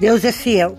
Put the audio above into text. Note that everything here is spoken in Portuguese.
Deus é fiel.